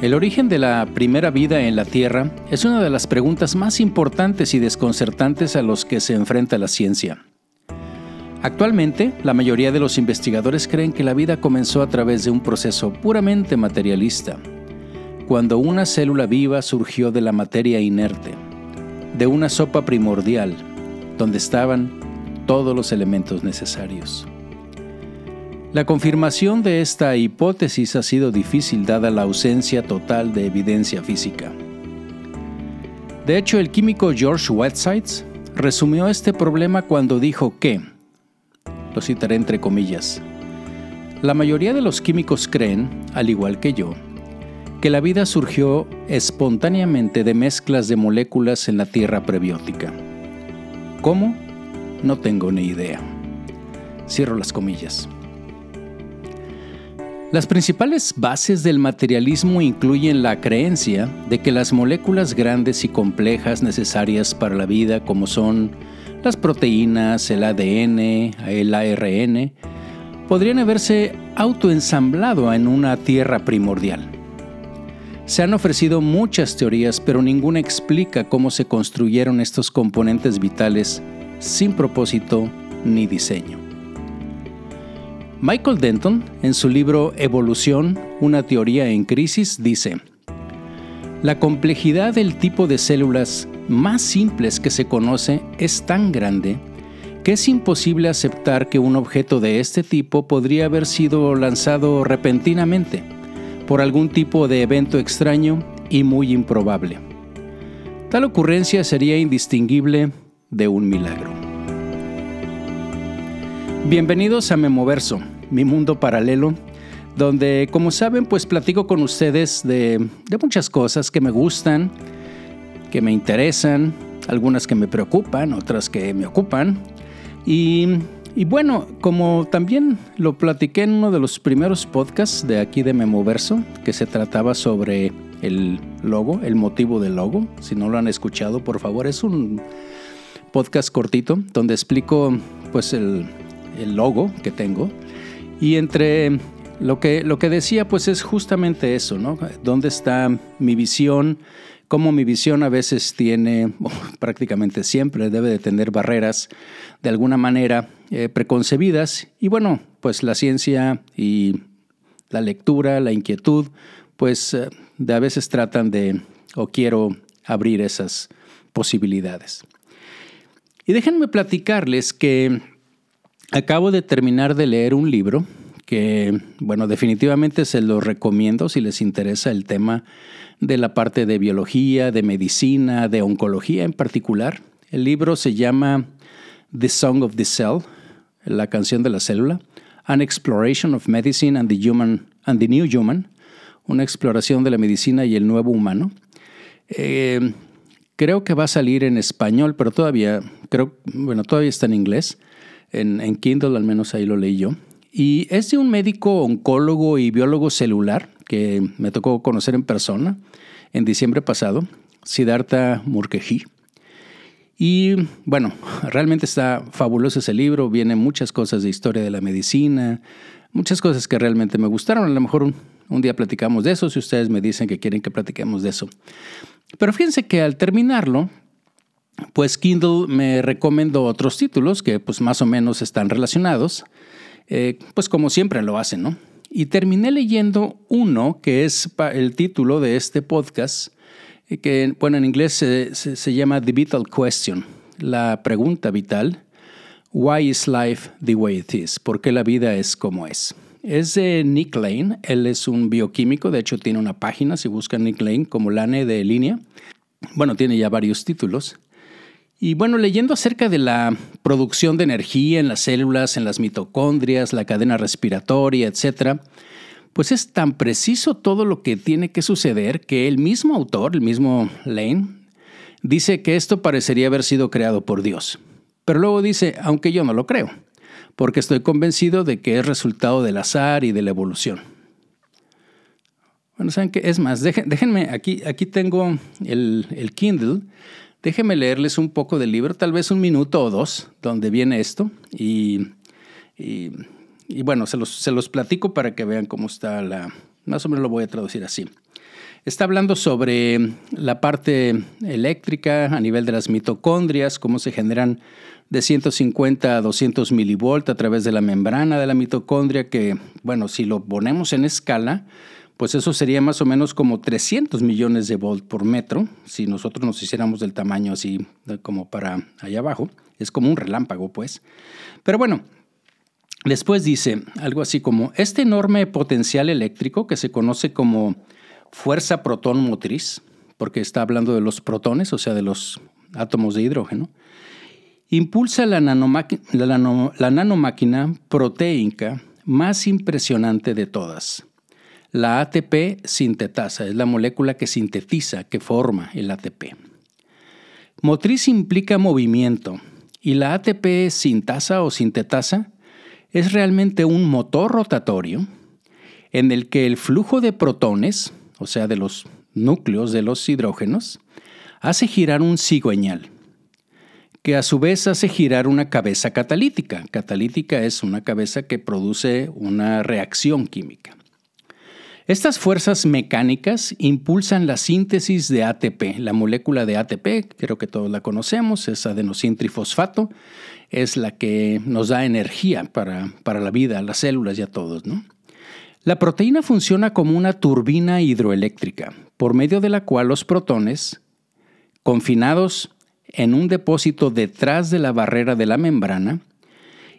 El origen de la primera vida en la Tierra es una de las preguntas más importantes y desconcertantes a los que se enfrenta la ciencia. Actualmente, la mayoría de los investigadores creen que la vida comenzó a través de un proceso puramente materialista, cuando una célula viva surgió de la materia inerte, de una sopa primordial, donde estaban todos los elementos necesarios. La confirmación de esta hipótesis ha sido difícil dada la ausencia total de evidencia física. De hecho, el químico George Whitesides resumió este problema cuando dijo que lo citaré entre comillas. La mayoría de los químicos creen, al igual que yo, que la vida surgió espontáneamente de mezclas de moléculas en la Tierra prebiótica. ¿Cómo? No tengo ni idea. Cierro las comillas. Las principales bases del materialismo incluyen la creencia de que las moléculas grandes y complejas necesarias para la vida, como son las proteínas, el ADN, el ARN, podrían haberse autoensamblado en una Tierra primordial. Se han ofrecido muchas teorías, pero ninguna explica cómo se construyeron estos componentes vitales sin propósito ni diseño. Michael Denton, en su libro Evolución, una teoría en crisis, dice, La complejidad del tipo de células más simples que se conoce es tan grande que es imposible aceptar que un objeto de este tipo podría haber sido lanzado repentinamente por algún tipo de evento extraño y muy improbable. Tal ocurrencia sería indistinguible de un milagro. Bienvenidos a Memoverso, mi mundo paralelo, donde como saben pues platico con ustedes de, muchas cosas que me gustan, que me interesan, algunas que me preocupan, otras que me ocupan. Y, bueno, como también lo platiqué en uno de los primeros podcasts de aquí de Memoverso, que se trataba sobre el logo, el motivo del logo. Si no lo han escuchado, por favor, es un podcast cortito donde explico pues el, el logo que tengo. Y entre lo que, lo que decía pues es justamente eso, ¿no? ¿Dónde está mi visión? como mi visión a veces tiene, prácticamente siempre debe de tener barreras de alguna manera eh, preconcebidas. Y bueno, pues la ciencia y la lectura, la inquietud, pues eh, de a veces tratan de, o quiero abrir esas posibilidades. Y déjenme platicarles que acabo de terminar de leer un libro que, bueno, definitivamente se lo recomiendo si les interesa el tema de la parte de biología, de medicina, de oncología en particular. El libro se llama The Song of the Cell, la canción de la célula, An Exploration of Medicine and the, Human, and the New Human, una exploración de la medicina y el nuevo humano. Eh, creo que va a salir en español, pero todavía, creo, bueno, todavía está en inglés. En, en Kindle al menos ahí lo leí yo. Y es de un médico oncólogo y biólogo celular que me tocó conocer en persona en diciembre pasado, Siddhartha Mukherjee. Y bueno, realmente está fabuloso ese libro, viene muchas cosas de historia de la medicina, muchas cosas que realmente me gustaron. A lo mejor un, un, día platicamos de eso, si ustedes me dicen que quieren que platiquemos de eso. Pero fíjense que al terminarlo, pues Kindle me recomendó otros títulos que pues más o menos están relacionados. Eh, pues como siempre lo hacen, ¿no? Y terminé leyendo uno que es el título de este podcast, eh, que bueno, en inglés se, llama The Vital Question, la pregunta vital. Why is life the way it is? ¿Por qué la vida es como es? Es de Nick Lane, él es un bioquímico, de hecho tiene una página, si buscan Nick Lane como Lane de línea. Bueno, tiene ya varios títulos. Y bueno, leyendo acerca de la producción de energía en las células, en las mitocondrias, la cadena respiratoria, etc., pues es tan preciso todo lo que tiene que suceder que el mismo autor, el mismo Lane, dice que esto parecería haber sido creado por Dios. Pero luego dice, aunque yo no lo creo, porque estoy convencido de que es resultado del azar y de la evolución. Bueno, ¿saben qué? Es más, déjenme, aquí, aquí tengo el, el Kindle Déjenme leerles un poco del libro, tal vez un minuto o dos, donde viene esto. Y, y, bueno, se los, se los platico para que vean cómo está la... Más o menos lo voy a traducir así. Está hablando sobre la parte eléctrica a nivel de las mitocondrias, cómo se generan de 150 a 200 milivolt a través de la membrana de la mitocondria, que, bueno, si lo ponemos en escala, pues eso sería más o menos como 300 millones de volt por metro, si nosotros nos hiciéramos del tamaño así como para allá abajo. Es como un relámpago, pues. Pero bueno, después dice algo así como, este enorme potencial eléctrico que se conoce como fuerza protón motriz, porque está hablando de los protones, o sea, de los átomos de hidrógeno, impulsa la, nanomáquina proteínica más impresionante de todas. La ATP sintetasa es la molécula que sintetiza, que forma el ATP. Motriz implica movimiento y la ATP sintasa o sintetasa es realmente un motor rotatorio en el que el flujo de protones o sea, de los núcleos de los hidrógenos, hace girar un cigüeñal, que a su vez hace girar una cabeza catalítica. Catalítica es una cabeza que produce una reacción química. Estas fuerzas mecánicas impulsan la síntesis de ATP. La molécula de ATP, creo que todos la conocemos, es adenosintrifosfato, es la que nos da energía para, para la vida, a las células y a todos. La proteína funciona como una turbina hidroeléctrica, por medio de la cual los protones, confinados en un depósito detrás de la barrera de la membrana,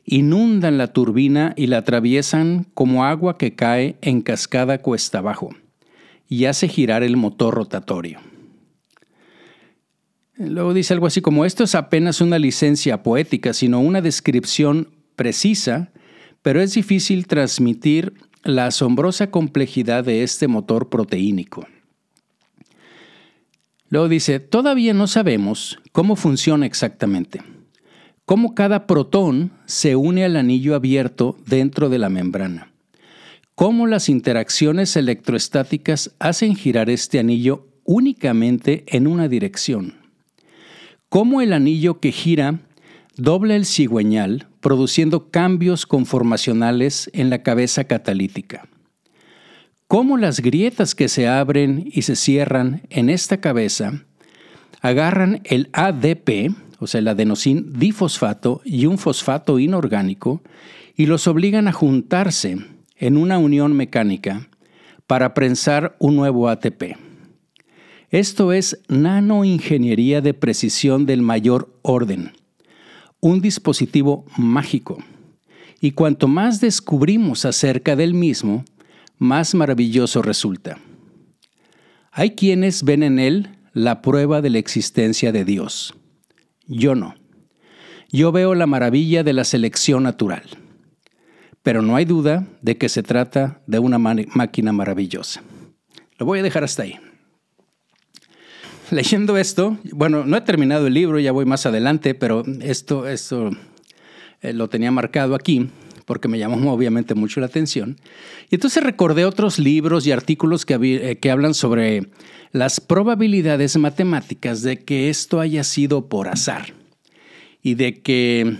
inundan la turbina y la atraviesan como agua que cae en cascada cuesta abajo y hace girar el motor rotatorio. Luego dice algo así como esto es apenas una licencia poética, sino una descripción precisa, pero es difícil transmitir la asombrosa complejidad de este motor proteínico. Luego dice, todavía no sabemos cómo funciona exactamente, cómo cada protón se une al anillo abierto dentro de la membrana, cómo las interacciones electroestáticas hacen girar este anillo únicamente en una dirección, cómo el anillo que gira dobla el cigüeñal produciendo cambios conformacionales en la cabeza catalítica. Cómo las grietas que se abren y se cierran en esta cabeza agarran el ADP, o sea, el adenosín difosfato y un fosfato inorgánico, y los obligan a juntarse en una unión mecánica para prensar un nuevo ATP. Esto es nanoingeniería de precisión del mayor orden un dispositivo mágico. Y cuanto más descubrimos acerca del mismo, más maravilloso resulta. Hay quienes ven en él la prueba de la existencia de Dios. Yo no. Yo veo la maravilla de la selección natural. Pero no hay duda de que se trata de una máquina maravillosa. Lo voy a dejar hasta ahí leyendo esto, bueno, no he terminado el libro, ya voy más adelante, pero esto, esto eh, lo tenía marcado aquí porque me llamó obviamente mucho la atención. Y entonces recordé otros libros y artículos que, eh, que hablan sobre las probabilidades matemáticas de que esto haya sido por azar y de que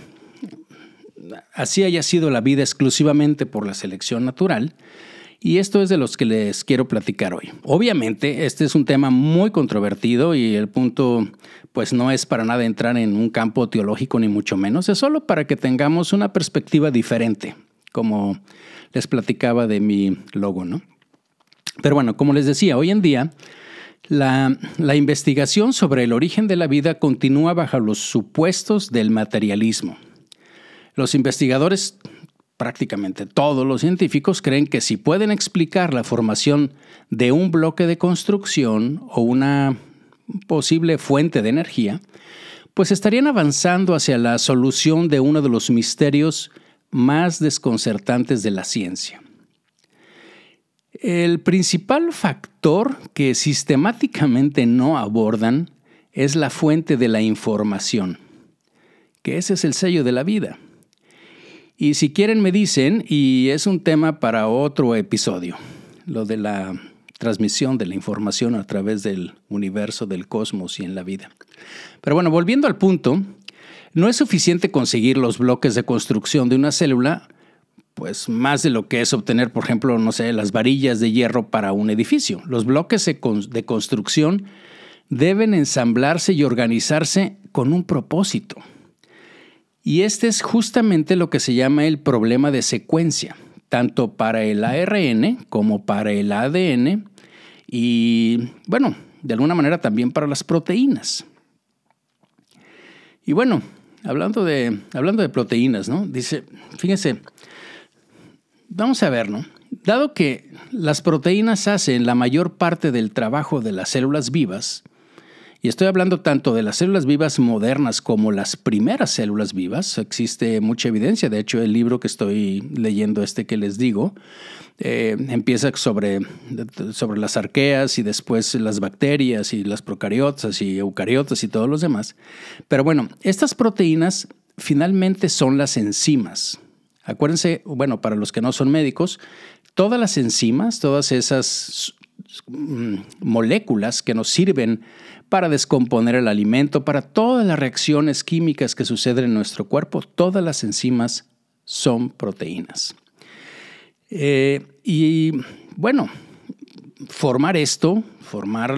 así haya sido la vida exclusivamente por la selección natural y esto es de los que les quiero platicar hoy. Obviamente, este es un tema muy controvertido y el punto pues no es para nada entrar en un campo teológico ni mucho menos, es solo para que tengamos una perspectiva diferente, como les platicaba de mi logo, ¿no? Pero bueno, como les decía, hoy en día la, investigación sobre el origen de la vida continúa bajo los supuestos del materialismo. Los investigadores prácticamente todos los científicos creen que si pueden explicar la formación de un bloque de construcción o una posible fuente de energía, pues estarían avanzando hacia la solución de uno de los misterios más desconcertantes de la ciencia. El principal factor que sistemáticamente no abordan es la fuente de la información, que ese es el sello de la vida. Y si quieren me dicen, y es un tema para otro episodio, lo de la transmisión de la información a través del universo, del cosmos y en la vida. Pero bueno, volviendo al punto, no es suficiente conseguir los bloques de construcción de una célula pues más de lo que es obtener, por ejemplo, no sé, las varillas de hierro para un edificio. Los bloques de construcción deben ensamblarse y organizarse con un propósito. Y este es justamente lo que se llama el problema de secuencia, tanto para el ARN como para el ADN y, bueno, de alguna manera también para las proteínas. Y bueno, hablando de, hablando de proteínas, ¿no? Dice, fíjense, vamos a ver, ¿no? Dado que las proteínas hacen la mayor parte del trabajo de las células vivas, y estoy hablando tanto de las células vivas modernas como las primeras células vivas. Existe mucha evidencia. De hecho, el libro que estoy leyendo, este que les digo, eh, empieza sobre, sobre las arqueas y después las bacterias y las procariotas y eucariotas y todos los demás. Pero bueno, estas proteínas finalmente son las enzimas. Acuérdense, bueno, para los que no son médicos, todas las enzimas, todas esas mm, moléculas que nos sirven para descomponer el alimento, para todas las reacciones químicas que suceden en nuestro cuerpo, todas las enzimas son proteínas. Eh, y bueno, formar esto, formar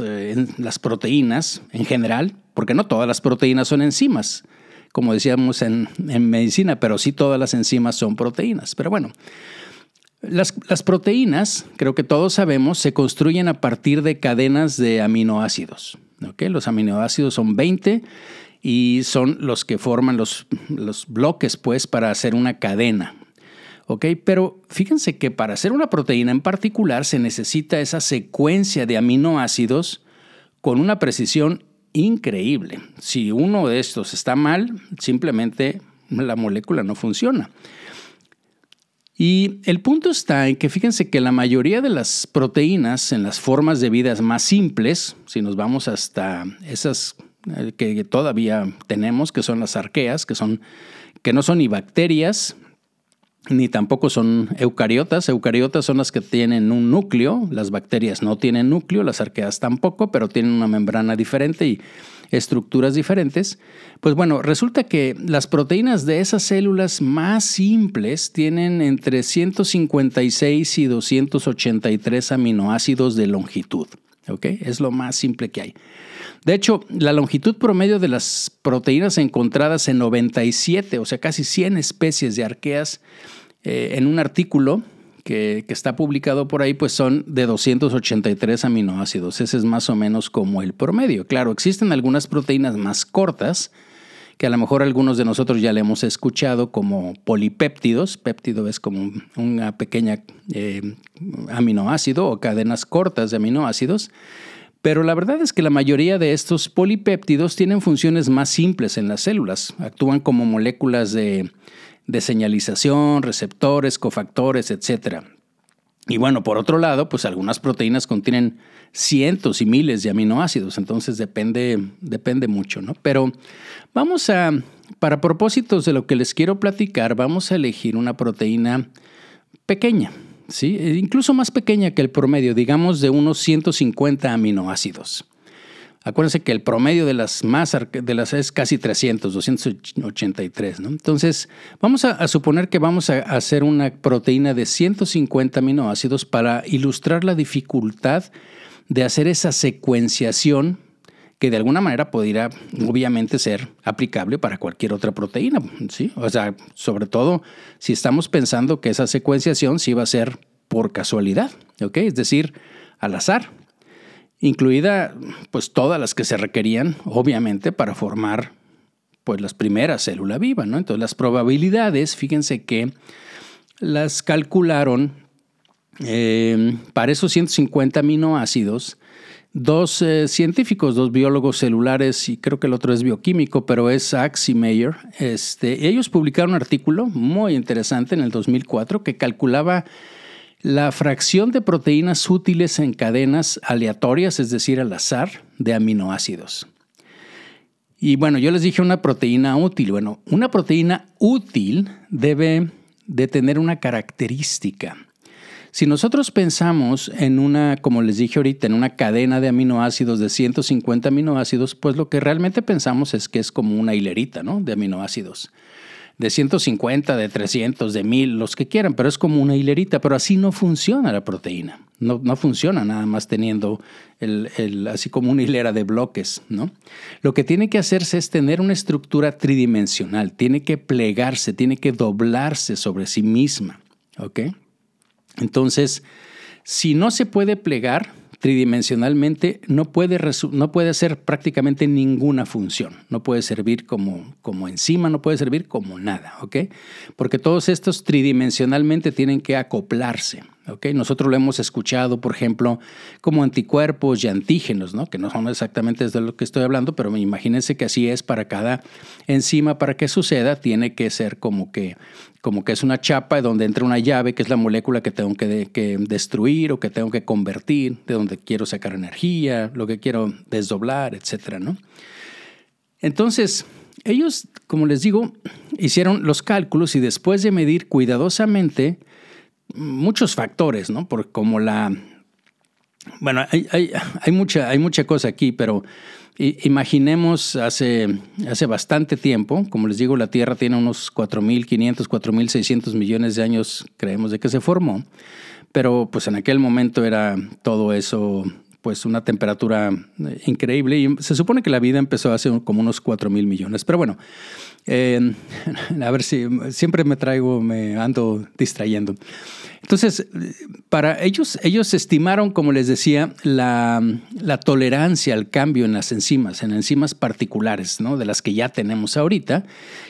eh, las, proteínas en general, porque no todas las proteínas son enzimas, como decíamos en, en medicina, pero sí todas las enzimas son proteínas. Pero bueno, las, proteínas, creo que todos sabemos, se construyen a partir de cadenas de aminoácidos. Los aminoácidos son 20 y son los que forman los, bloques pues, para hacer una cadena. Pero fíjense que para hacer una proteína en particular se necesita esa secuencia de aminoácidos con una precisión increíble. Si uno de estos está mal, simplemente la molécula no funciona. Y el punto está en que fíjense que la mayoría de las proteínas en las formas de vida más simples, si nos vamos hasta esas eh, que todavía tenemos, que son las arqueas, que, son, que no son ni bacterias, ni tampoco son eucariotas. Eucariotas son las que tienen un núcleo, las bacterias no tienen núcleo, las arqueas tampoco, pero tienen una membrana diferente y estructuras diferentes, pues bueno, resulta que las proteínas de esas células más simples tienen entre 156 y 283 aminoácidos de longitud. ¿Ok? Es lo más simple que hay. De hecho, la longitud promedio de las proteínas encontradas en 97, o sea, casi 100 especies de arqueas eh, en un artículo que, está publicado por ahí, pues son de 283 aminoácidos. Ese es más o menos como el promedio. Claro, existen algunas proteínas más cortas, que a lo mejor algunos de nosotros ya le hemos escuchado como polipéptidos. Péptido es como una pequeña eh, aminoácido o cadenas cortas de aminoácidos. Pero la verdad es que la mayoría de estos polipéptidos tienen funciones más simples en las células. Actúan como moléculas de de señalización, receptores, cofactores, etc. Y bueno, por otro lado, pues algunas proteínas contienen cientos y miles de aminoácidos, entonces depende, depende mucho, ¿no? Pero vamos a, para propósitos de lo que les quiero platicar, vamos a elegir una proteína pequeña, ¿sí? Incluso más pequeña que el promedio, digamos de unos 150 aminoácidos. Acuérdense que el promedio de las más de las es casi 300, 283, ¿no? Entonces, vamos a, suponer que vamos a hacer una proteína de 150 aminoácidos para ilustrar la dificultad de hacer esa secuenciación que de alguna manera podría obviamente ser aplicable para cualquier otra proteína, ¿sí? O sea, sobre todo si estamos pensando que esa secuenciación sí va a ser por casualidad, ¿ok? Es decir, al azar, incluida pues todas las que se requerían, obviamente, para formar pues las primeras células vivas, ¿no? Entonces las probabilidades, fíjense que las calcularon eh, para esos 150 aminoácidos, dos eh, científicos, dos biólogos celulares, y creo que el otro es bioquímico, pero es y Mayer, este, ellos publicaron un artículo muy interesante en el 2004 que calculaba la fracción de proteínas útiles en cadenas aleatorias, es decir, al azar, de aminoácidos. Y bueno, yo les dije una proteína útil. Bueno, una proteína útil debe de tener una característica. Si nosotros pensamos en una, como les dije ahorita, en una cadena de aminoácidos de 150 aminoácidos, pues lo que realmente pensamos es que es como una hilerita, ¿no? De aminoácidos. de 150, de 300, de 1000, los que quieran, pero es como una hilerita, pero así no funciona la proteína. No, no funciona nada más teniendo el, así como una hilera de bloques, ¿no? Lo que tiene que hacerse es tener una estructura tridimensional, tiene que plegarse, tiene que doblarse sobre sí misma, ¿ok? Entonces, si no se puede plegar, tridimensionalmente no puede, no puede hacer prácticamente ninguna función. No puede servir como, como enzima, no puede servir como nada, ¿ok? Porque todos estos tridimensionalmente tienen que acoplarse. ¿Ok? Nosotros lo hemos escuchado, por ejemplo, como anticuerpos y antígenos, ¿no? que no son exactamente de lo que estoy hablando, pero imagínense que así es para cada enzima, para que suceda, tiene que ser como que como que es una chapa donde entra una llave, que es la molécula que tengo que, destruir o que tengo que convertir, de donde quiero sacar energía, lo que quiero desdoblar, etc. ¿no? Entonces, ellos, como les digo, hicieron los cálculos y después de medir cuidadosamente muchos factores, ¿no? Por como la... Bueno, hay, hay, mucha, hay mucha cosa aquí, pero Imaginemos hace, hace bastante tiempo, como les digo, la Tierra tiene unos 4.500, 4.600 millones de años, creemos, de que se formó, pero pues en aquel momento era todo eso pues una temperatura eh, increíble y se supone que la vida empezó hace como unos 4 mil millones. Pero bueno, a ver si siempre me traigo, me ando distrayendo. Entonces, para ellos, ellos estimaron, como les decía, la, tolerancia al cambio en las enzimas, en enzimas particulares, ¿no? de las que ya tenemos ahorita.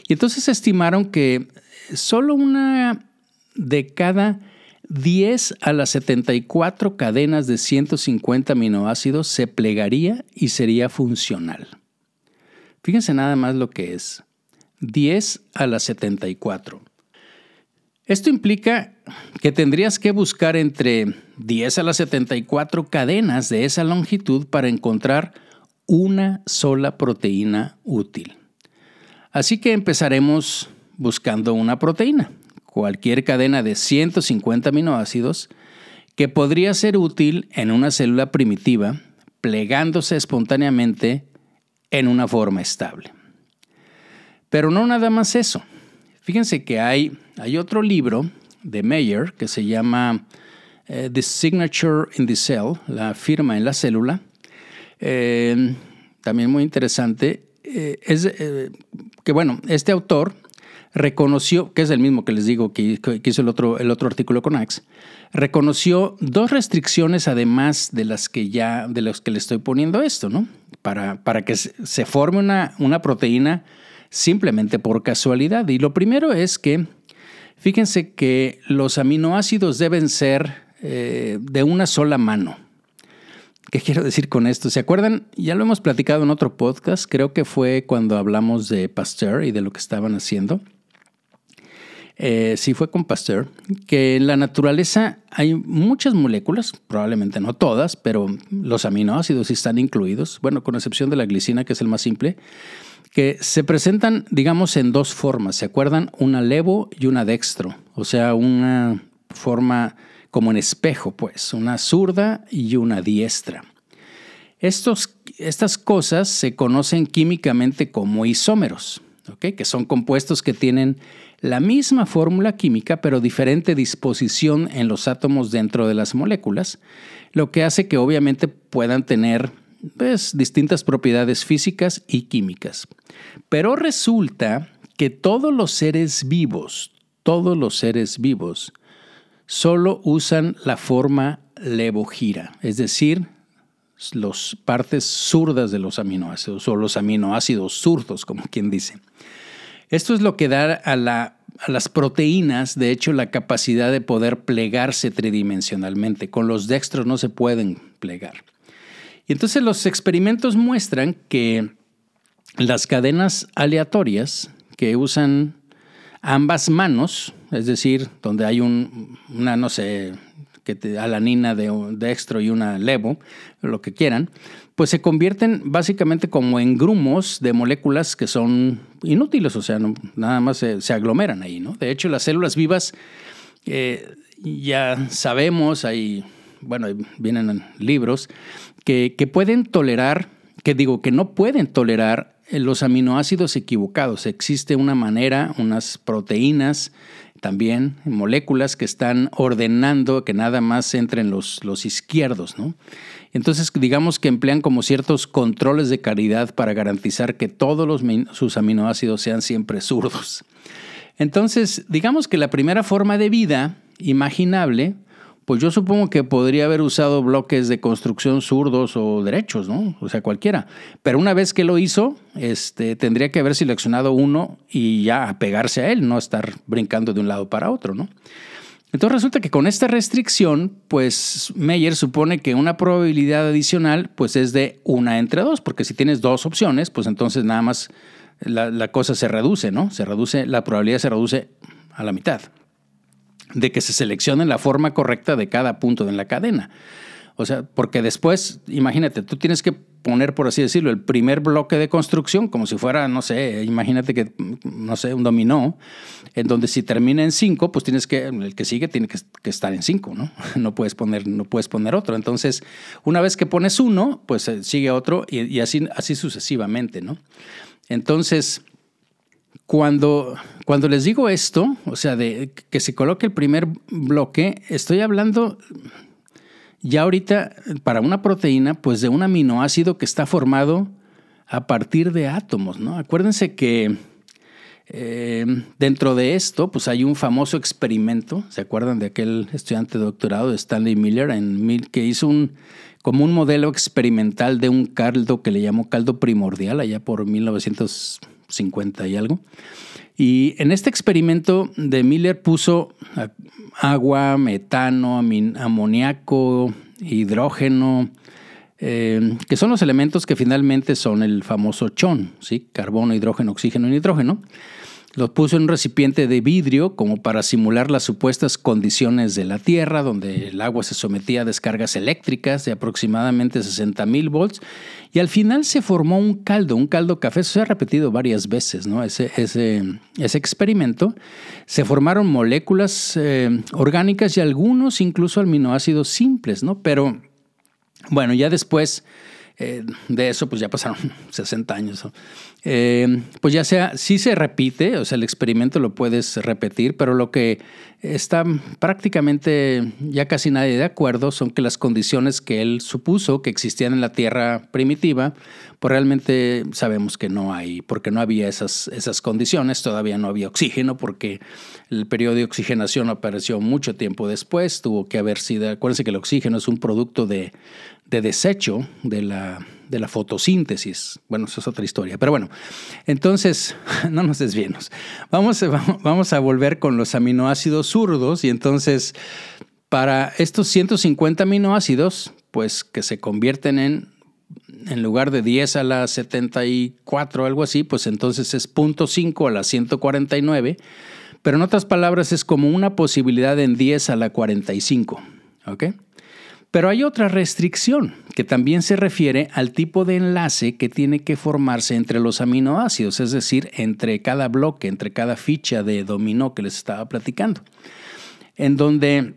Y entonces estimaron que solo una de cada 10 a las 74 cadenas de 150 aminoácidos se plegaría y sería funcional. Fíjense nada más lo que es. 10 a las 74. Esto implica que tendrías que buscar entre 10 a las 74 cadenas de esa longitud para encontrar una sola proteína útil. Así que empezaremos buscando una proteína, cualquier cadena de 150 aminoácidos que podría ser útil en una célula primitiva, plegándose espontáneamente en una forma estable. Pero no nada más eso. Fíjense que hay, hay otro libro de Meyer que se llama eh, The Signature in the Cell, la firma en la célula. Eh, también muy interesante. Eh, es que, bueno, este autor reconoció, que es el mismo que les digo que, hizo el otro, el otro artículo con Axe, reconoció dos restricciones además de las que ya, de las que le estoy poniendo esto, ¿no? Para, para que se forme una, una proteína simplemente por casualidad. Y lo primero es que, fíjense que los aminoácidos deben ser eh, de una sola mano. ¿Qué quiero decir con esto? ¿Se acuerdan? Ya lo hemos platicado en otro podcast, creo que fue cuando hablamos de Pasteur y de lo que estaban haciendo. Eh, sí fue con Pasteur, que en la naturaleza hay muchas moléculas, probablemente no todas, pero los aminoácidos están incluidos, bueno, con excepción de la glicina, que es el más simple, que se presentan, digamos, en dos formas. ¿Se acuerdan? Una levo y una dextro. O sea, una forma como en espejo, pues, una zurda y una diestra. Estos, estas cosas se conocen químicamente como isómeros, que son compuestos que tienen la misma fórmula química pero diferente disposición en los átomos dentro de las moléculas, lo que hace que obviamente puedan tener pues, distintas propiedades físicas y químicas. Pero resulta que todos los seres vivos, todos los seres vivos, solo usan la forma levogira, es decir, las partes zurdas de los aminoácidos o los aminoácidos zurdos, como quien dice. Esto es lo que da a, a, las proteínas, de hecho, la capacidad de poder plegarse tridimensionalmente. Con los dextros no se pueden plegar. Y entonces los experimentos muestran que las cadenas aleatorias que usan ambas manos, es decir, donde hay una, no sé, que te, alanina de dextro y una levo, lo que quieran, pues se convierten básicamente como en grumos de moléculas que son inútiles, o sea, nada más se, aglomeran ahí, ¿no? De hecho, las células vivas eh, ya sabemos, hay, bueno, vienen libros, que, pueden tolerar, que digo, que no pueden tolerar los aminoácidos equivocados. Existe una manera, unas proteínas, también moléculas que están ordenando que nada más entren los, los izquierdos, ¿no? Entonces, digamos que emplean como ciertos controles de calidad para garantizar que todos los, sus aminoácidos sean siempre zurdos. Entonces, digamos que la primera forma de vida imaginable pues yo supongo que podría haber usado bloques de construcción zurdos o derechos, ¿no? O sea, cualquiera. Pero una vez que lo hizo, este, tendría que haber seleccionado uno y ya apegarse a él, no estar brincando de un lado para otro, ¿no? Entonces resulta que con esta restricción, pues Meyer supone que una probabilidad adicional pues es de una entre dos, porque si tienes dos opciones, pues entonces nada más la, la cosa se reduce, ¿no? Se reduce, la probabilidad se reduce a la mitad de que se seleccione la forma correcta de cada punto en la cadena. O sea, porque después, imagínate, tú tienes que poner, por así decirlo, el primer bloque de construcción como si fuera, no sé, imagínate que, no sé, un dominó, en donde si termina en cinco, pues tienes que, el que sigue tiene que, estar en cinco, ¿no? No puedes poner, no puedes poner otro. Entonces, una vez que pones uno, pues eh, sigue otro y, así sucesivamente, ¿no? Entonces, cuando, cuando les digo esto, o sea, de que se coloque el primer bloque, estoy hablando ya ahorita para una proteína, pues de un aminoácido que está formado a partir de átomos, ¿no? Acuérdense que eh, dentro de esto, pues hay un famoso experimento, ¿se acuerdan de aquel estudiante de doctorado de Stanley Miller en, que hizo un, como un modelo experimental de un caldo que le llamó caldo primordial allá por 1900 50 y algo. Y en este experimento de Miller puso agua, metano, amoníaco, hidrógeno, eh, que son los elementos que finalmente son el famoso chon, ¿sí? carbono, hidrógeno, oxígeno y nitrógeno. Los puso en un recipiente de vidrio como para simular las supuestas condiciones de la Tierra, donde el agua se sometía a descargas eléctricas de aproximadamente 60 mil volts. Y al final se formó un caldo, un caldo café. Eso se ha repetido varias veces, ¿no? Ese, ese, ese experimento. Se formaron moléculas eh, orgánicas y algunos incluso aminoácidos simples, ¿no? Pero bueno, ya después eh, de eso, pues ya pasaron 60 años. Eh, pues ya sea, sí se repite, o sea, el experimento lo puedes repetir, pero lo que está prácticamente ya casi nadie de acuerdo son que las condiciones que él supuso que existían en la Tierra primitiva, pues realmente sabemos que no hay, porque no había esas, esas condiciones, todavía no había oxígeno, porque el periodo de oxigenación apareció mucho tiempo después, tuvo que haber sido, acuérdense que el oxígeno es un producto de, de desecho de la de la fotosíntesis. Bueno, eso es otra historia. Pero bueno, entonces, no nos desviemos. Vamos, vamos a volver con los aminoácidos zurdos y entonces, para estos 150 aminoácidos, pues que se convierten en, en lugar de 10 a la 74 o algo así, pues entonces es 0.5 a la 149. Pero en otras palabras, es como una posibilidad en 10 a la 45. ¿Ok? Pero hay otra restricción que también se refiere al tipo de enlace que tiene que formarse entre los aminoácidos, es decir, entre cada bloque, entre cada ficha de dominó que les estaba platicando, en donde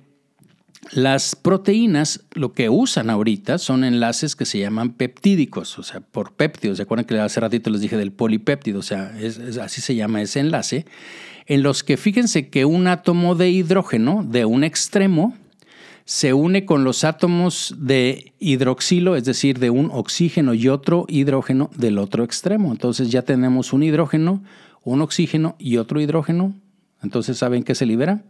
las proteínas lo que usan ahorita son enlaces que se llaman peptídicos, o sea, por péptidos. ¿Se acuerdan que hace ratito les dije del polipéptido? O sea, así se llama ese enlace, en los que fíjense que un átomo de hidrógeno de un extremo se une con los átomos de hidroxilo, es decir, de un oxígeno y otro hidrógeno del otro extremo. Entonces ya tenemos un hidrógeno, un oxígeno y otro hidrógeno. Entonces, ¿saben qué se libera?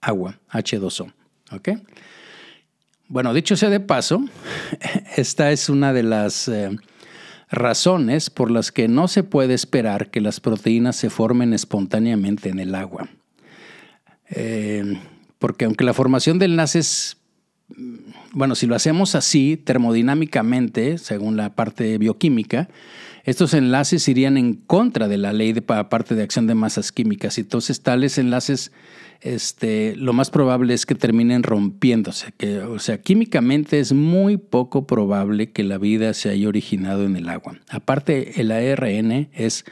Agua, H2O. ¿Ok? Bueno, dicho sea de paso, esta es una de las eh, razones por las que no se puede esperar que las proteínas se formen espontáneamente en el agua. Eh, porque aunque la formación de enlaces, bueno, si lo hacemos así, termodinámicamente, según la parte bioquímica, estos enlaces irían en contra de la ley de parte de acción de masas químicas. Entonces tales enlaces, este, lo más probable es que terminen rompiéndose. O sea, químicamente es muy poco probable que la vida se haya originado en el agua. Aparte, el ARN es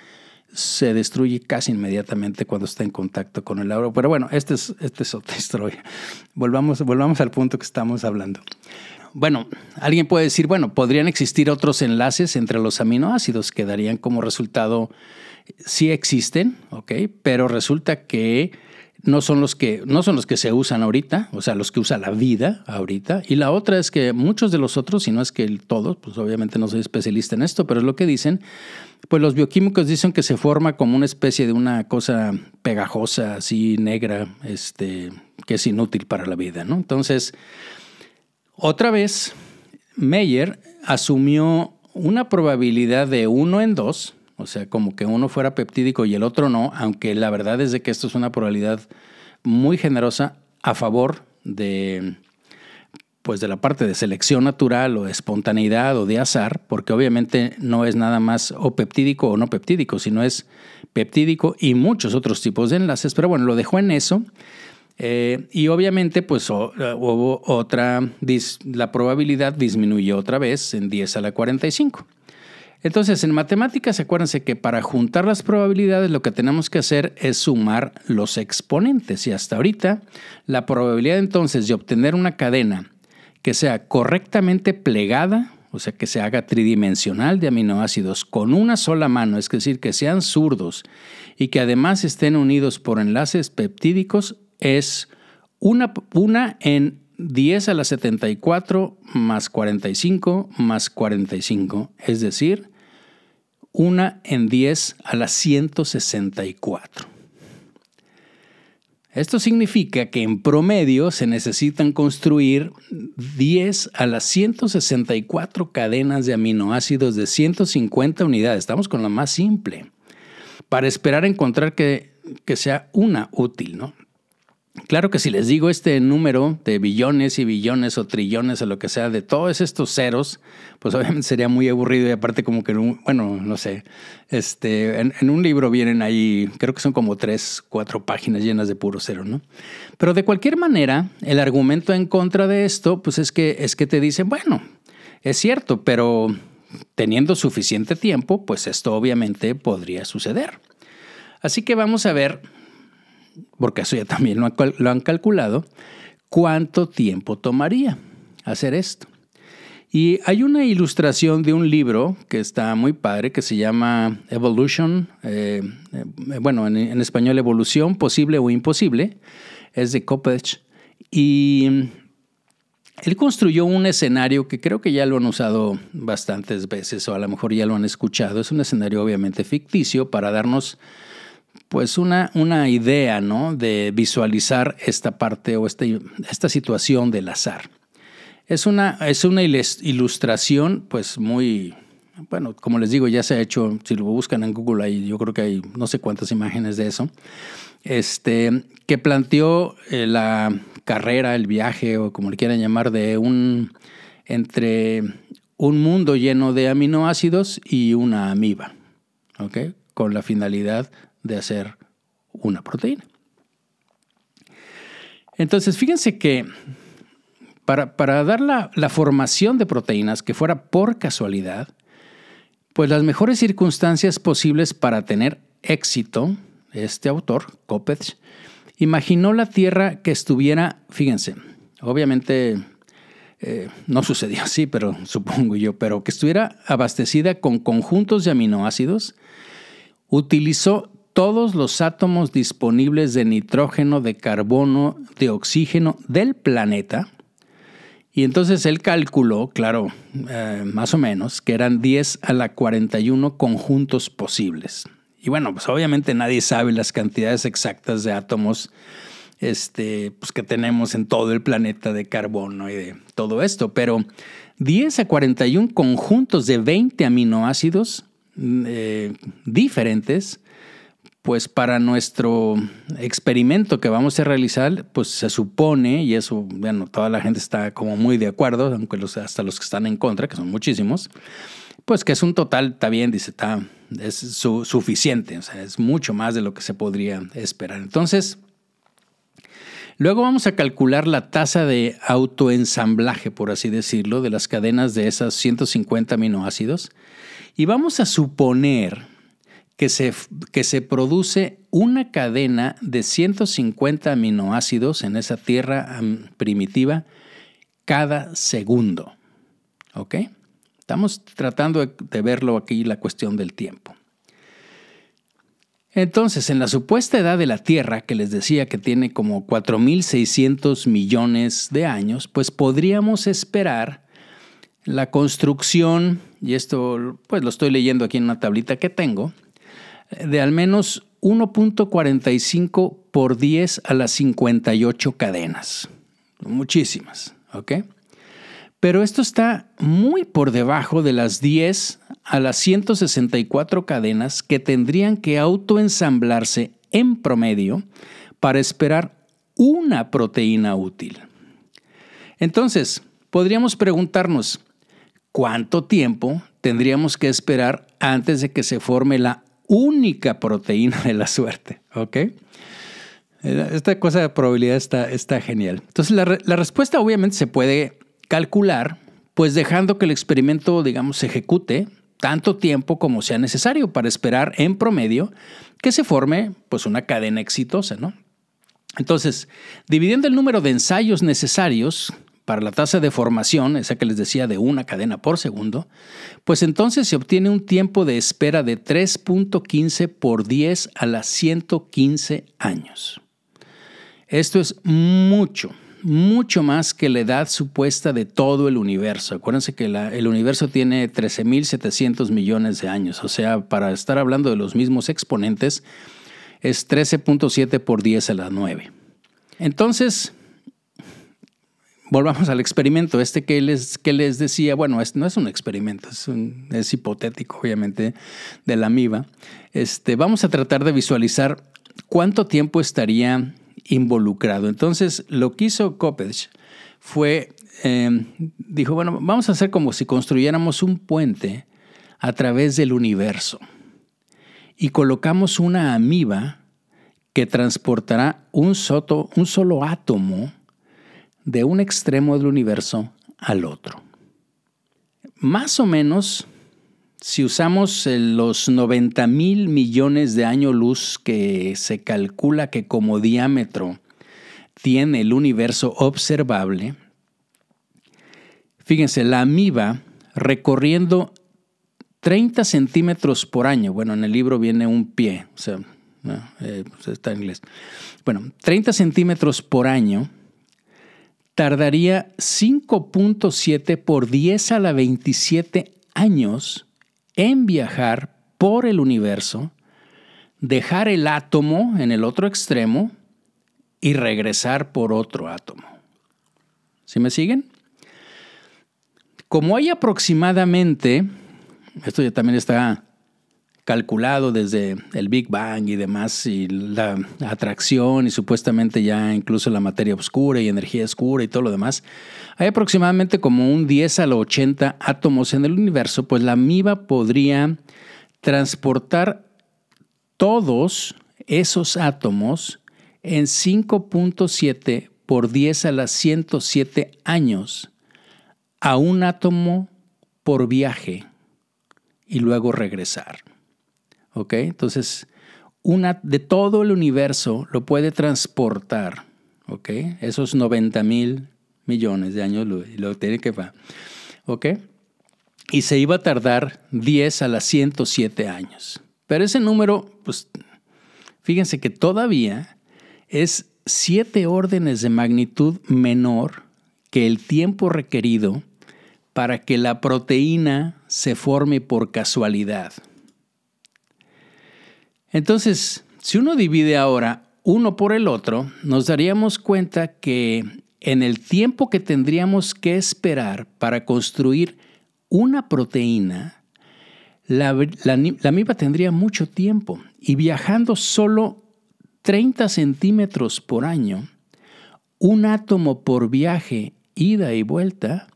se destruye casi inmediatamente cuando está en contacto con el agua. Pero bueno, este es, este es otra historia. Volvamos, volvamos al punto que estamos hablando. Bueno, alguien puede decir, bueno, podrían existir otros enlaces entre los aminoácidos que darían como resultado, sí existen, ¿ok? Pero resulta que no son los que no son los que se usan ahorita, o sea, los que usa la vida ahorita. Y la otra es que muchos de los otros, si no es que todos, pues obviamente no soy especialista en esto, pero es lo que dicen, pues los bioquímicos dicen que se forma como una especie de una cosa pegajosa, así negra, este, que es inútil para la vida, ¿no? Entonces, otra vez, Meyer asumió una probabilidad de uno en dos, o sea, como que uno fuera peptídico y el otro no, aunque la verdad es de que esto es una probabilidad muy generosa a favor de pues de la parte de selección natural o de espontaneidad o de azar, porque obviamente no es nada más o peptídico o no peptídico, sino es peptídico y muchos otros tipos de enlaces, pero bueno, lo dejó en eso. Eh, y obviamente, pues hubo otra, la probabilidad disminuyó otra vez en 10 a la 45. Entonces, en matemáticas, acuérdense que para juntar las probabilidades lo que tenemos que hacer es sumar los exponentes. Y hasta ahorita, la probabilidad entonces de obtener una cadena que sea correctamente plegada, o sea, que se haga tridimensional de aminoácidos con una sola mano, es decir, que sean zurdos y que además estén unidos por enlaces peptídicos, es una, una en 10 a la 74 más 45 más 45, es decir, una en 10 a la 164. Esto significa que en promedio se necesitan construir 10 a las 164 cadenas de aminoácidos de 150 unidades. Estamos con la más simple. Para esperar encontrar que, que sea una útil, ¿no? Claro que si les digo este número de billones y billones o trillones o lo que sea de todos estos ceros, pues obviamente sería muy aburrido y aparte como que, bueno, no sé, este, en, un libro vienen ahí, creo que son como tres, cuatro páginas llenas de puro cero, ¿no? Pero de cualquier manera, el argumento en contra de esto, pues es que, es que te dicen, bueno, es cierto, pero teniendo suficiente tiempo, pues esto obviamente podría suceder. Así que vamos a ver porque eso ya también lo han, calculado, cuánto tiempo tomaría hacer esto. Y hay una ilustración de un libro que está muy padre, que se llama Evolution, eh, eh, bueno, en, español Evolución, Posible o Imposible, es de Koppelsch. Y él construyó un escenario que creo que ya lo han usado bastantes veces, o a lo mejor ya lo han escuchado. Es un escenario obviamente ficticio para darnos pues una, una idea, ¿no? De visualizar esta parte o esta, esta situación del azar. Es una, es una ilustración, pues muy, bueno, como les digo, ya se ha hecho, si lo buscan en Google, ahí yo creo que hay no sé cuántas imágenes de eso, este, que planteó eh, la carrera, el viaje, o como le quieran llamar, de un, entre un mundo lleno de aminoácidos y una amiba, ¿ok? Con la finalidad de hacer una proteína. Entonces, fíjense que para, dar la, la, formación de proteínas que fuera por casualidad, pues las mejores circunstancias posibles para tener éxito, este autor, Kopech, imaginó la Tierra que estuviera, fíjense, obviamente eh, no sucedió así, pero supongo yo, pero que estuviera abastecida con conjuntos de aminoácidos, utilizó todos los átomos disponibles de nitrógeno, de carbono, de oxígeno del planeta. Y entonces él calculó, claro, eh, más o menos, que eran 10 a la 41 conjuntos posibles. Y bueno, pues obviamente nadie sabe las cantidades exactas de átomos este, pues que tenemos en todo el planeta de carbono y de todo esto, pero 10 a 41 conjuntos de 20 aminoácidos mm, eh, diferentes pues para nuestro experimento que vamos a realizar, pues se supone, y eso, bueno, toda la gente está como muy de acuerdo, aunque los, hasta los que están en contra, que son muchísimos, pues que es un total, está bien, dice, está, es suficiente, o sea, es mucho más de lo que se podría esperar. Entonces, luego vamos a calcular la tasa de autoensamblaje, por así decirlo, de las cadenas de esas 150 aminoácidos, y vamos a suponer que se, que se produce una cadena de 150 aminoácidos en esa tierra primitiva cada segundo. ¿Ok? Estamos tratando de verlo aquí, la cuestión del tiempo. Entonces, en la supuesta edad de la Tierra, que les decía que tiene como 4.600 millones de años, pues podríamos esperar la construcción, y esto pues lo estoy leyendo aquí en una tablita que tengo, de al menos 1.45 por 10 a las 58 cadenas. Muchísimas, ¿ok? Pero esto está muy por debajo de las 10 a las 164 cadenas que tendrían que autoensamblarse en promedio para esperar una proteína útil. Entonces, podríamos preguntarnos, ¿cuánto tiempo tendríamos que esperar antes de que se forme la única proteína de la suerte? ¿Ok? Esta cosa de probabilidad está, está genial. Entonces, la, la respuesta obviamente se puede calcular, pues dejando que el experimento, digamos, se ejecute tanto tiempo como sea necesario para esperar en promedio que se forme pues una cadena exitosa, ¿no? Entonces, dividiendo el número de ensayos necesarios para la tasa de formación, esa que les decía de una cadena por segundo, pues entonces se obtiene un tiempo de espera de 3.15 por 10 a las 115 años. Esto es mucho mucho más que la edad supuesta de todo el universo. Acuérdense que el universo tiene 13.700 millones de años, o sea, para estar hablando de los mismos exponentes, es 13.7 por 10 a la 9. Entonces, volvamos al experimento. Este que les, que les decía, bueno, no es un experimento, es, es hipotético, obviamente, de la amiba. Este, vamos a tratar de visualizar cuánto tiempo estaría involucrado. Entonces, lo que hizo Coppedge fue, em, dijo, bueno, vamos a hacer como si construyéramos un puente a través del universo y colocamos una amiba que transportará un, soto, un solo átomo de un extremo del universo al otro. Más o menos si usamos eh, los 90 mil millones de años luz que se calcula que como diámetro tiene el universo observable, fíjense, la amiba recorriendo 30 centímetros por año, bueno, en el libro viene un pie, o sea, eh, pues está en inglés, bueno, 30 centímetros por año, tardaría 5.7 por 10 a la 27 años en viajar por el universo, dejar el átomo en el otro extremo y regresar por otro átomo. ¿Sí me siguen? Como hay aproximadamente, esto ya también está calculado desde el Big Bang y demás, y la atracción y supuestamente ya incluso la materia oscura y energía oscura y todo lo demás, hay aproximadamente como un 10 a los 80 átomos en el universo, pues la amiba podría transportar todos esos átomos en 5.7 por 10 a las 107 años a un átomo por viaje y luego regresar. ¿Ok? Entonces, una de todo el universo lo puede transportar. ¿Ok? Esos 90 mil millones de años lo, tiene que va. ¿Ok? Y se iba a tardar 10 a las 107 años. Pero ese número, pues, fíjense que todavía es siete órdenes de magnitud menor que el tiempo requerido para que la proteína se forme por casualidad. Entonces, si uno divide ahora uno por el otro, nos daríamos cuenta que en el tiempo que tendríamos que esperar para construir una proteína, la, amiba tendría mucho tiempo. Y viajando solo 30 centímetros por año, un átomo por viaje, ida y vuelta,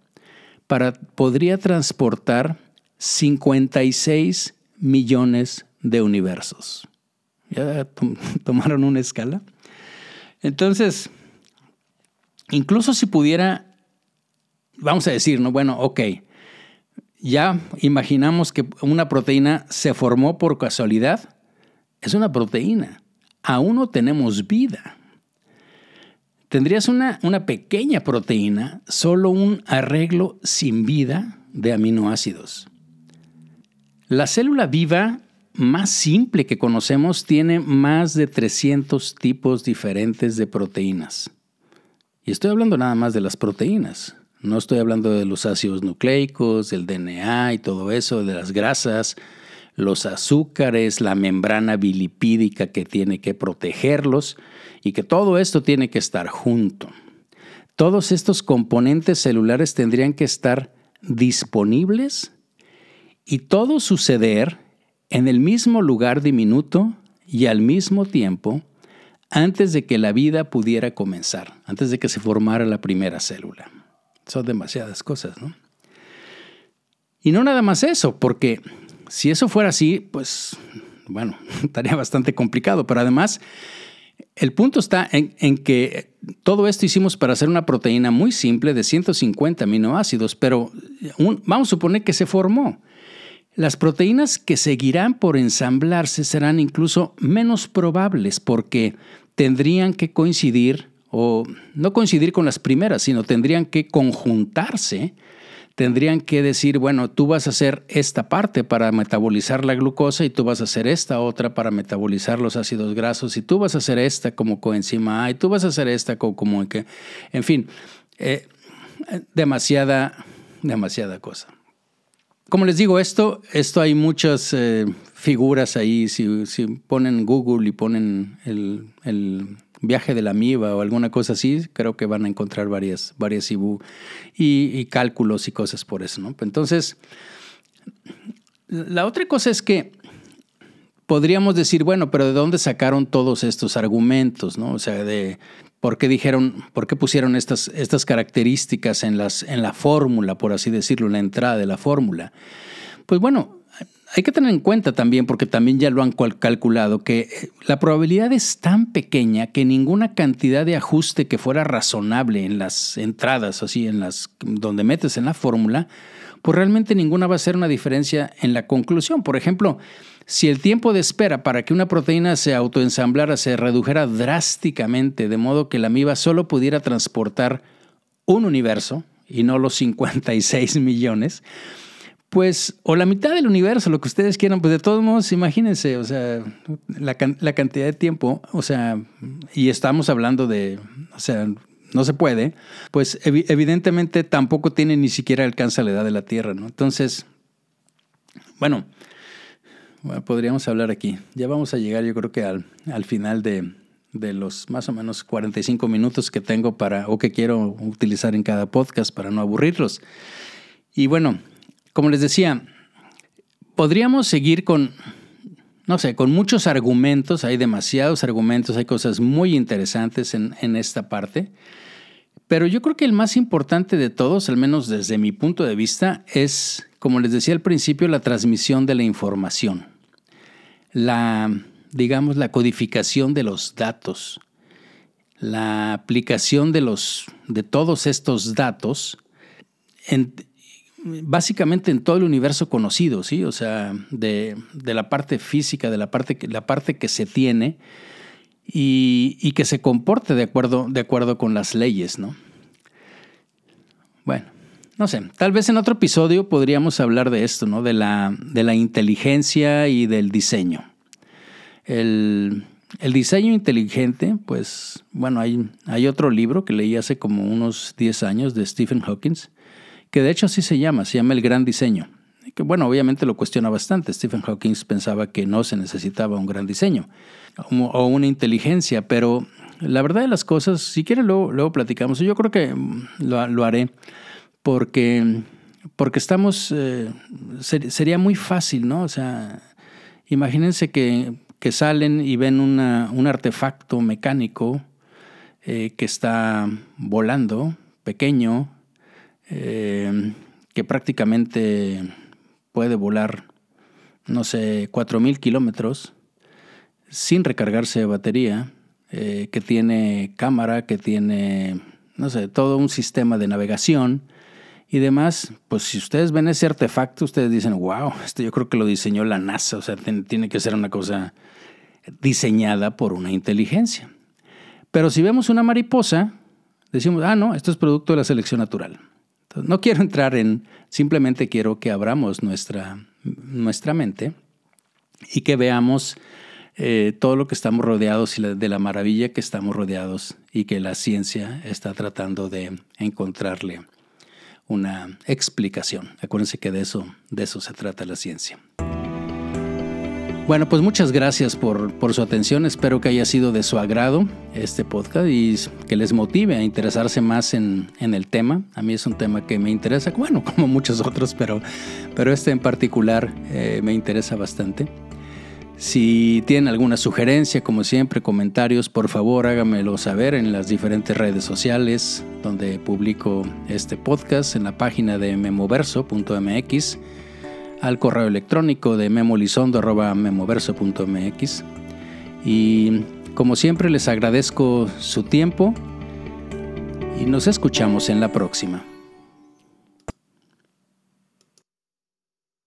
para, podría transportar 56 millones de universos. ¿Ya tomaron una escala? Entonces, incluso si pudiera, vamos a decir, ¿no? Bueno, ok, ya imaginamos que una proteína se formó por casualidad, es una proteína. Aún no tenemos vida. Tendrías una, una pequeña proteína, solo un arreglo sin vida de aminoácidos. La célula viva más simple que conocemos tiene más de 300 tipos diferentes de proteínas. Y estoy hablando nada más de las proteínas. No estoy hablando de los ácidos nucleicos, del DNA y todo eso, de las grasas, los azúcares, la membrana bilipídica que tiene que protegerlos y que todo esto tiene que estar junto. Todos estos componentes celulares tendrían que estar disponibles y todo suceder en el mismo lugar diminuto y al mismo tiempo antes de que la vida pudiera comenzar, antes de que se formara la primera célula. Son demasiadas cosas, ¿no? Y no nada más eso, porque si eso fuera así, pues, bueno, estaría bastante complicado, pero además, el punto está en, que todo esto hicimos para hacer una proteína muy simple de 150 aminoácidos, pero vamos a suponer que se formó. Las proteínas que seguirán por ensamblarse serán incluso menos probables porque tendrían que coincidir o no coincidir con las primeras, sino tendrían que conjuntarse, tendrían que decir, bueno, tú vas a hacer esta parte para metabolizar la glucosa y tú vas a hacer esta otra para metabolizar los ácidos grasos y tú vas a hacer esta como coenzima A y tú vas a hacer esta como, que, en fin, eh, demasiada, demasiada cosa. Como les digo, esto, esto hay muchas eh, figuras ahí. Si, ponen Google y ponen el, viaje de la MIBA o alguna cosa así, creo que van a encontrar varias, varias IBU y, cálculos y cosas por eso. Entonces, la otra cosa es que podríamos decir, bueno, pero ¿de dónde sacaron todos estos argumentos, no? O sea, de por qué dijeron, por qué pusieron estas, estas características en, las, en la fórmula, por así decirlo, en la entrada de la fórmula. Pues bueno, hay que tener en cuenta también, porque también ya lo han calculado, que eh, la probabilidad es tan pequeña que ninguna cantidad de ajuste que fuera razonable en las entradas, así en las donde metes en la fórmula, pues realmente ninguna va a ser una diferencia en la conclusión. Por ejemplo, si el tiempo de espera para que una proteína se autoensamblara se redujera drásticamente, de modo que la amiba solo pudiera transportar un universo y no los 56 millones, pues, o la mitad del universo, lo que ustedes quieran, pues de todos modos, imagínense, o sea, la, cantidad de tiempo, o sea, y estamos hablando de, o sea, no se puede, pues evidentemente tampoco tiene ni siquiera alcanza la edad de la Tierra, ¿no? Entonces, bueno, podríamos hablar aquí. Ya vamos a llegar, yo creo que al, al final de, de los más o menos 45 minutos que tengo para, o que quiero utilizar en cada podcast para no aburrirlos. Y bueno, como les decía, podríamos seguir con, no sé, con muchos argumentos, hay demasiados argumentos, hay cosas muy interesantes en, en esta parte, pero yo creo que el más importante de todos, al menos desde mi punto de vista, es, como les decía al principio, la transmisión de la información, la, digamos, la codificación de los datos, la aplicación de, los, de todos estos datos en, básicamente en todo el universo conocido, ¿sí? O sea, de, la parte física, de la parte, la parte que se tiene y, que se comporte de acuerdo, de acuerdo con las leyes, ¿no? Bueno, no sé, tal vez en otro episodio podríamos hablar de esto, ¿no? De la, de la inteligencia y del diseño. El, diseño inteligente, pues, bueno, hay, hay otro libro que leí hace como unos 10 años de Stephen Hawking que de hecho así se llama, se llama el gran diseño. Que bueno, obviamente lo cuestiona bastante. Stephen Hawking pensaba que no se necesitaba un gran diseño o una inteligencia, pero la verdad de las cosas, si quieren luego, luego platicamos. Yo creo que mm, lo, haré porque, porque estamos, eh, sería muy fácil, ¿no? O sea, imagínense que, que salen y ven un artefacto mecánico eh, que está volando, pequeño, eh, que prácticamente puede volar, no sé, 4.000 kilómetros sin recargarse de batería, eh, que tiene cámara, que tiene, no sé, todo un sistema de navegación y demás, pues si ustedes ven ese artefacto, ustedes dicen, wow, esto yo creo que lo diseñó la NASA, o sea, tiene que ser una cosa diseñada por una inteligencia. Pero si vemos una mariposa, decimos, ah, no, esto es producto de la selección natural. No quiero entrar en, simplemente quiero que abramos nuestra, nuestra mente y que veamos eh, todo lo que estamos rodeados y de la maravilla que estamos rodeados y que la ciencia está tratando de encontrarle una explicación. Acuérdense que de eso, de eso se trata la ciencia. Bueno, pues muchas gracias por, por, su atención. Espero que haya sido de su agrado este podcast y que les motive a interesarse más en, en, el tema. A mí es un tema que me interesa, bueno, como muchos otros, pero, pero este en particular eh, me interesa bastante. Si tienen alguna sugerencia, como siempre, comentarios, por favor háganmelo saber en las diferentes redes sociales donde publico este podcast, en la página de memoverso.mx, al correo electrónico de memolizondo.memoverso.mx. Y como siempre les agradezco su tiempo y nos escuchamos en la próxima.